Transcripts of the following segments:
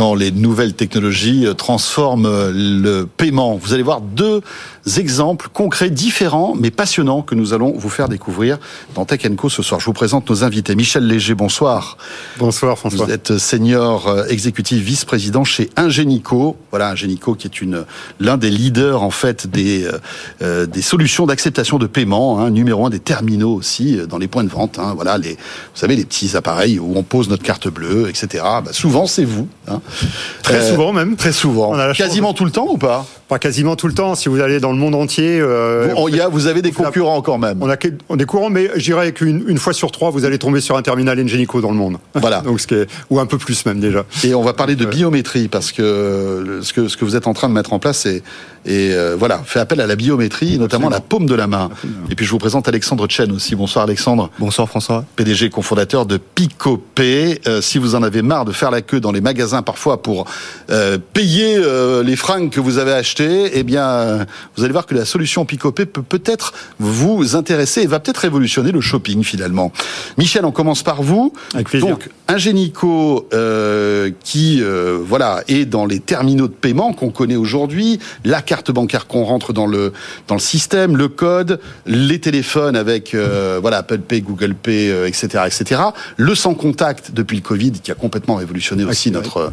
quand les nouvelles technologies euh, transforment euh, le paiement. Vous allez voir deux exemples concrets, différents, mais passionnants, que nous allons vous faire découvrir dans Tech Co ce soir. Je vous présente nos invités. Michel Léger, bonsoir. Bonsoir François. Vous êtes senior euh, exécutif vice-président chez Ingenico. Voilà, Ingenico qui est une l'un des leaders en fait des euh, des solutions d'acceptation de paiement, hein, numéro un des terminaux aussi dans les points de vente. Hein, voilà, les vous savez les petits appareils où on pose notre carte bleue, etc. Bah, souvent c'est vous. Hein. Très euh, souvent même. Très souvent. Quasiment tout le temps ou pas? Pas quasiment tout le temps. Si vous allez dans le monde entier. Euh, vous, y a, vous avez des concurrents quand même. On a des concurrents, mais je dirais qu'une une fois sur trois, vous allez tomber sur un terminal Engenico dans le monde. Voilà. Donc, ce qui est, ou un peu plus même déjà. Et on va parler de biométrie parce que ce que ce que vous êtes en train de mettre en place, c'est et euh, voilà, fait appel à la biométrie, notamment la paume de la main. Et puis je vous présente Alexandre Chen aussi. Bonsoir Alexandre. Bonsoir François. PDG cofondateur de Picopay. Euh, si vous en avez marre de faire la queue dans les magasins parfois pour euh, payer euh, les fringues que vous avez achetées, eh bien, vous allez voir que la solution Picopay peut peut-être vous intéresser et va peut-être révolutionner le shopping finalement. Michel, on commence par vous. Avec plaisir. Donc, Ingenico qui voilà est dans les terminaux de paiement qu'on connaît aujourd'hui, la carte bancaire qu'on rentre dans le dans le système, le code, les téléphones avec euh, voilà Apple Pay, Google Pay, etc., euh, etc. Le sans contact depuis le Covid qui a complètement révolutionné aussi notre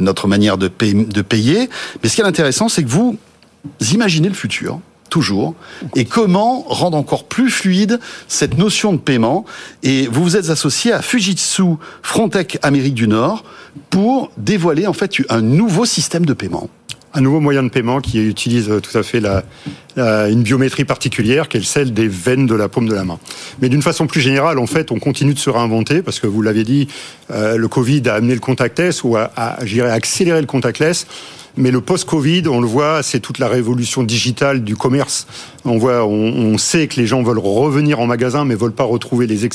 notre manière de, de payer. Mais ce qui est intéressant, c'est que vous imaginez le futur toujours, et comment rendre encore plus fluide cette notion de paiement. Et vous vous êtes associé à Fujitsu Frontech Amérique du Nord pour dévoiler en fait un nouveau système de paiement un nouveau moyen de paiement qui utilise tout à fait la, une biométrie particulière, qui est celle des veines de la paume de la main. Mais d'une façon plus générale, en fait, on continue de se réinventer parce que vous l'avez dit, euh, le Covid a amené le contactless ou a, a accéléré le contactless. Mais le post-Covid, on le voit, c'est toute la révolution digitale du commerce. On voit, on, sait que les gens veulent revenir en magasin, mais veulent pas retrouver les,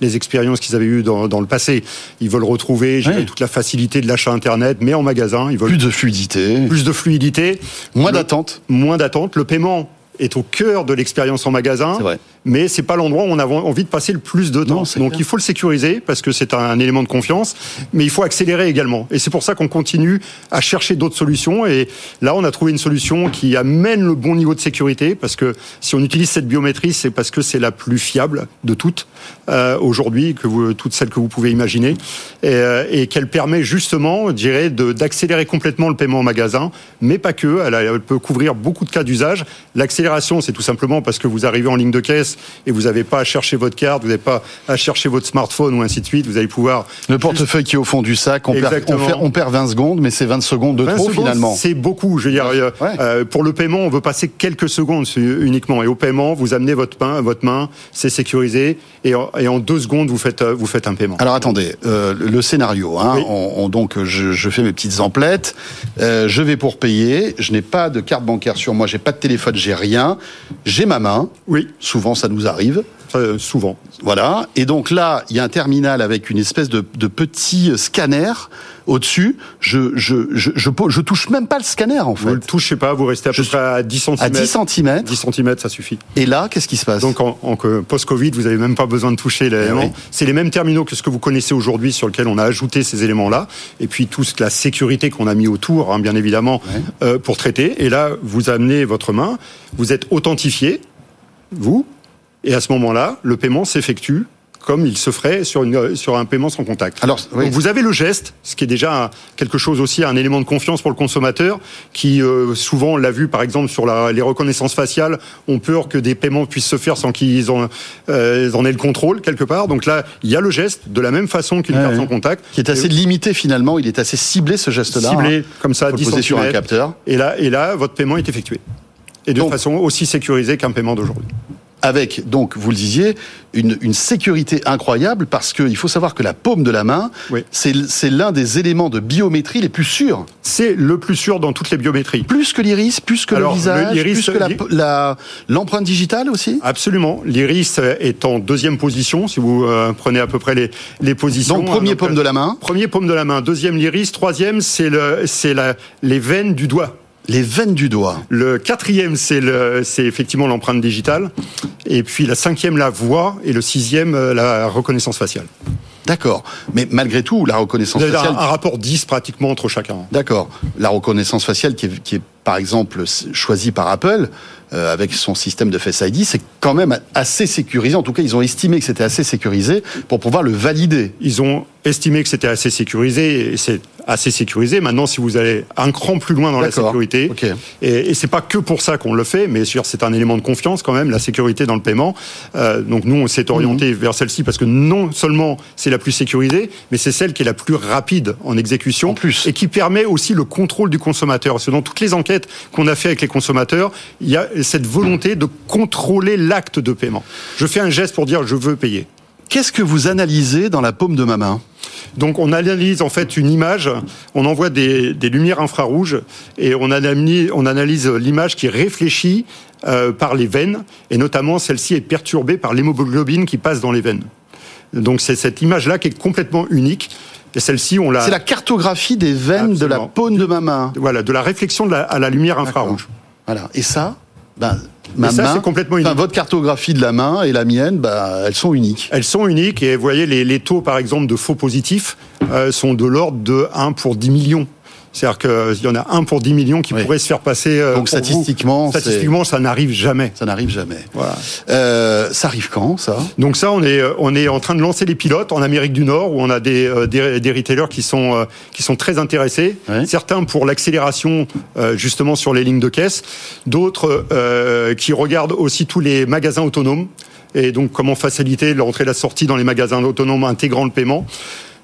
les expériences qu'ils avaient eues dans, dans, le passé. Ils veulent retrouver toute la facilité de l'achat internet, mais en magasin. Ils veulent plus de fluidité, plus de fluidité, moins d'attente, moins d'attente. Le paiement est au cœur de l'expérience en magasin. Mais c'est pas l'endroit où on a envie de passer le plus de temps. Donc il faut le sécuriser parce que c'est un élément de confiance, mais il faut accélérer également. Et c'est pour ça qu'on continue à chercher d'autres solutions. Et là, on a trouvé une solution qui amène le bon niveau de sécurité parce que si on utilise cette biométrie, c'est parce que c'est la plus fiable de toutes euh, aujourd'hui, que vous, toutes celles que vous pouvez imaginer, et, euh, et qu'elle permet justement, je dirais, d'accélérer complètement le paiement en magasin, mais pas que. Elle, elle peut couvrir beaucoup de cas d'usage. L'accélération, c'est tout simplement parce que vous arrivez en ligne de caisse et vous n'avez pas à chercher votre carte, vous n'avez pas à chercher votre smartphone ou ainsi de suite. Vous allez pouvoir le portefeuille qui est au fond du sac. On perd, on, perd, 20 secondes, mais c'est 20 secondes de trop finalement. C'est beaucoup. Je veux dire, euh, euh, pour le paiement, on veut passer quelques secondes uniquement. Et au paiement, vous amenez votre main, votre main, c'est sécurisé, et en, deux secondes, vous faites, euh, vous faites un paiement. Alors attendez, le scénario. Hein, on, donc, je, je, fais mes petites emplettes. je vais pour payer. Je n'ai pas de carte bancaire sur moi. J'ai pas de téléphone. J'ai rien. J'ai ma main. Oui. Souvent, ça nous arrive. souvent. Voilà. Et donc là, il y a un terminal avec une espèce de, de petit scanner au-dessus. Je, je, je, je, touche même pas le scanner, en fait. Vous le touchez pas, vous restez à peu près à 10 cm. À 10 cm. 10 cm, ça suffit. Et là, qu'est-ce qui se passe? Donc, en, en post-Covid, vous avez même pas besoin de toucher l'élément. Eh C'est les mêmes terminaux que ce que vous connaissez aujourd'hui sur lequel on a ajouté ces éléments-là. Et puis, toute la sécurité qu'on a mis autour, hein, bien évidemment, euh, pour traiter. Et là, vous amenez votre main, vous êtes authentifié, vous, et à ce moment-là, le paiement s'effectue comme il se ferait sur, une, sur un paiement sans contact. Alors, vous avez le geste, ce qui est déjà quelque chose aussi, un élément de confiance pour le consommateur, qui euh, souvent, l'a vu par exemple sur la, les reconnaissances faciales, ont peur que des paiements puissent se faire sans qu'ils en, euh, en aient le contrôle quelque part. Donc là, il y a le geste, de la même façon qu'une carte sans contact. Qui est assez limité finalement, il est assez ciblé ce geste-là. Ciblé, hein. comme ça, 10 sur un capteur. Et là, et là, votre paiement est effectué. Et de façon aussi sécurisée qu'un paiement d'aujourd'hui avec, donc, vous le disiez, une, une sécurité incroyable parce qu'il faut savoir que la paume de la main, c'est l'un des éléments de biométrie les plus sûrs. C'est le plus sûr dans toutes les biométries. Plus que l'iris, plus que le visage, plus que l'empreinte digitale aussi? Absolument. L'iris est en deuxième position, si vous euh, prenez à peu près les, les positions. Donc, premier paume de la main. Premier paume de la main. Deuxième, l'iris. Troisième, c'est le, les veines du doigt. Les veines du doigt. Le quatrième, c'est le, c'est effectivement l'empreinte digitale. Et puis la cinquième, la voix. Et le sixième, euh, la reconnaissance faciale. D'accord. Mais malgré tout, la reconnaissance Vous avez faciale. un, un rapport 10 pratiquement entre chacun. D'accord. La reconnaissance faciale qui est, qui est par exemple choisie par Apple euh, avec son système de Face ID, c'est quand même assez sécurisé. En tout cas, ils ont estimé que c'était assez sécurisé pour pouvoir le valider. Ils ont estimé que c'était assez sécurisé et c'est assez sécurisé. Maintenant, si vous allez un cran plus loin dans la sécurité, Ok. et, et c'est pas que pour ça qu'on le fait, mais c'est un élément de confiance quand même, la sécurité dans le paiement. Euh, donc nous, on s'est orienté Mhm. vers celle-ci parce que non seulement c'est la plus sécurisée, mais c'est celle qui est la plus rapide en exécution En plus. et qui permet aussi le contrôle du consommateur. Parce que dans toutes les enquêtes qu'on a fait avec les consommateurs, il y a cette volonté de contrôler l'acte de paiement. Je fais un geste pour dire je veux payer. Qu'est-ce que vous analysez dans la paume de ma main? Donc on analyse en fait une image, on envoie des, des lumières infrarouges et on analyse, on analyse l'image qui est réfléchie euh, par les veines et notamment celle-ci est perturbée par l'hémoglobine qui passe dans les veines. Donc c'est cette image-là qui est complètement unique. Et celle-ci, on l'a. C'est la cartographie des veines de la paume de ma main. Voilà, de la réflexion de la- à la lumière infrarouge. Voilà. Et ça, ben, ma ça, c'est complètement enfin, unique. votre cartographie de la main et la mienne, ben, elles sont uniques. Elles sont uniques et vous voyez, les, les taux, par exemple, de faux positifs euh, sont de l'ordre de 1 pour 10 millions. C'est-à-dire qu'il y en a 1 pour 10 millions qui Oui. pourraient se faire passer. euh, Donc, statistiquement, statistiquement, ça n'arrive jamais. Ça n'arrive jamais. Voilà. Euh, ça arrive quand, ça? Donc ça, on est on est en train de lancer les pilotes en Amérique du Nord où on a des euh, des, des retailers qui sont euh, qui sont très intéressés. Certains pour l'accélération euh, justement sur les lignes de caisse, d'autres euh, qui regardent aussi tous les magasins autonomes et donc comment faciliter l'entrée et la sortie dans les magasins autonomes intégrant le paiement.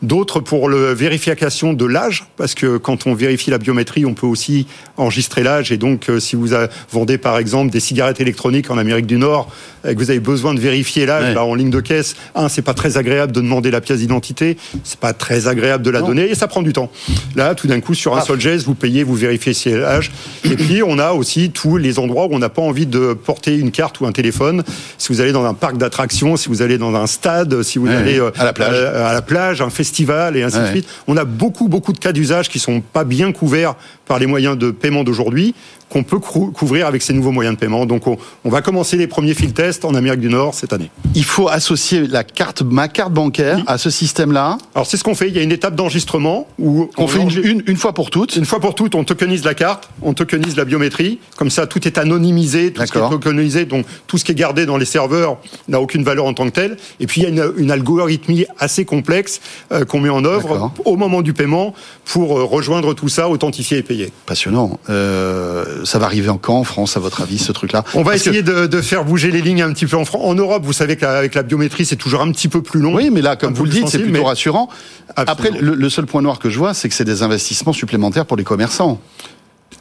D'autres pour le vérification de l'âge, parce que quand on vérifie la biométrie, on peut aussi enregistrer l'âge. Et donc, euh, si vous vendez par exemple des cigarettes électroniques en Amérique du Nord, et que vous avez besoin de vérifier l'âge, Ouais. bah, en ligne de caisse, un, c'est pas très agréable de demander la pièce d'identité, c'est pas très agréable de la Non. donner, et ça prend du temps. Là, tout d'un coup, sur un Ah. seul geste, vous payez, vous vérifiez si l'âge. Et puis, on a aussi tous les endroits où on n'a pas envie de porter une carte ou un téléphone. Si vous allez dans un parc d'attractions, si vous allez dans un stade, si vous Ouais. allez euh, À la plage. euh, à la plage, un festival et ainsi de suite. On a beaucoup, beaucoup de cas d'usage qui sont pas bien couverts par les moyens de paiement d'aujourd'hui, qu'on peut couvrir avec ces nouveaux moyens de paiement. Donc, on, on va commencer les premiers field tests en Amérique du Nord cette année. Il faut associer la carte, ma carte bancaire Oui. à ce système-là. Alors, c'est ce qu'on fait. Il y a une étape d'enregistrement où On fait une, une, une fois pour toutes. Une fois pour toutes, on tokenise la carte, on tokenise la biométrie. Comme ça, tout est anonymisé, tout ce qui est tokenisé, donc tout ce qui est gardé dans les serveurs n'a aucune valeur en tant que tel. Et puis, il y a une, une algorithmie assez complexe euh, qu'on met en œuvre au moment du paiement pour euh, rejoindre tout ça, authentifier et payer. Passionnant. Euh, ça va arriver en quand en France, à votre avis, ce truc-là On va Parce que- essayer de, de faire bouger les lignes un petit peu en France. En Europe, vous savez qu'avec la biométrie, c'est toujours un petit peu plus long. Oui, mais là, comme vous le dites, c'est plutôt mais- rassurant. Après, le seul point noir que je vois, c'est que c'est des investissements supplémentaires pour les commerçants.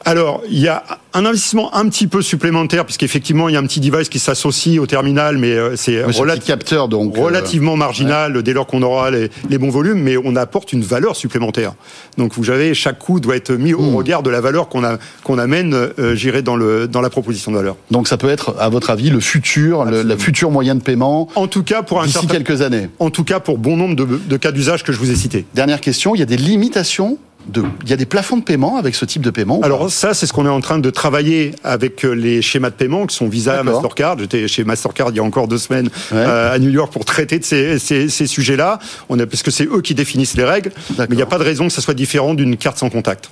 Alors, il y a un investissement un petit peu supplémentaire, puisqu'effectivement, il y a un petit device qui s'associe au terminal, mais euh, c'est capteur, donc. euh, relativement marginal dès lors qu'on aura les, les bons volumes, mais on apporte une valeur supplémentaire. Donc vous savez, chaque coût doit être mis Hmm. au regard de la valeur qu'on amène, euh, j'irai dans le dans la proposition de valeur. donc ça peut être, à votre avis, le futur, le, la future moyen de paiement En tout cas pour un d'ici certain, quelques années. en tout cas pour bon nombre de, de cas d'usage que je vous ai cités. Dernière question, il y a des limitations de, il y a des plafonds de paiement avec ce type de paiement Alors ça, c'est ce qu'on est en train de travailler avec euh, les schémas de paiement qui sont Visa. Mastercard. J'étais chez Mastercard il y a encore deux semaines Ouais. euh, à New York pour traiter de ces, ces, ces sujets-là. On a parce que c'est eux qui définissent les règles, mais il n'y a pas de raison que ça soit différent d'une carte sans contact.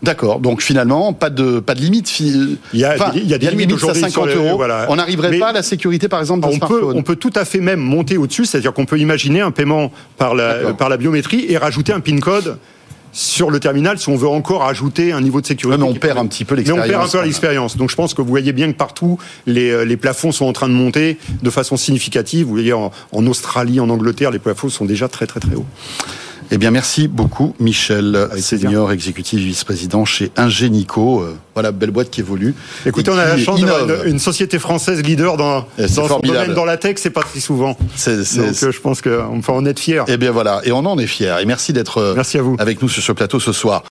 D'accord. Donc finalement, pas de pas de limite. fi- Il y a Enfin, des- il y a des une limites limite à aujourd'hui 50 sur les- euros. voilà. On n'arriverait pas à la sécurité, par exemple, d'un On peut, smartphone. on peut tout à fait même monter au-dessus, c'est-à-dire qu'on peut imaginer un paiement par la, par la biométrie et rajouter un PIN code sur le terminal si on veut encore ajouter un niveau de sécurité. Mais on perd un petit peu Mais on l'expérience. perd un peu quand même. l'expérience. Donc je pense que vous voyez bien que partout, les, euh, les plafonds sont en train de monter de façon significative. Vous voyez, en, en Australie, en Angleterre, les plafonds sont déjà très très très hauts. Eh bien, merci beaucoup, Michel, senior exécutif vice-président chez Ingenico. Euh, Voilà, belle boîte qui évolue. Écoutez, on a la chance d'avoir une, une société française leader dans, c'est dans son domaine, dans la tech, c'est pas très souvent. Donc euh, je pense qu'on peut en être fier. Eh bien voilà, et on en est fiers. Et merci d'être euh, avec nous sur ce plateau ce soir.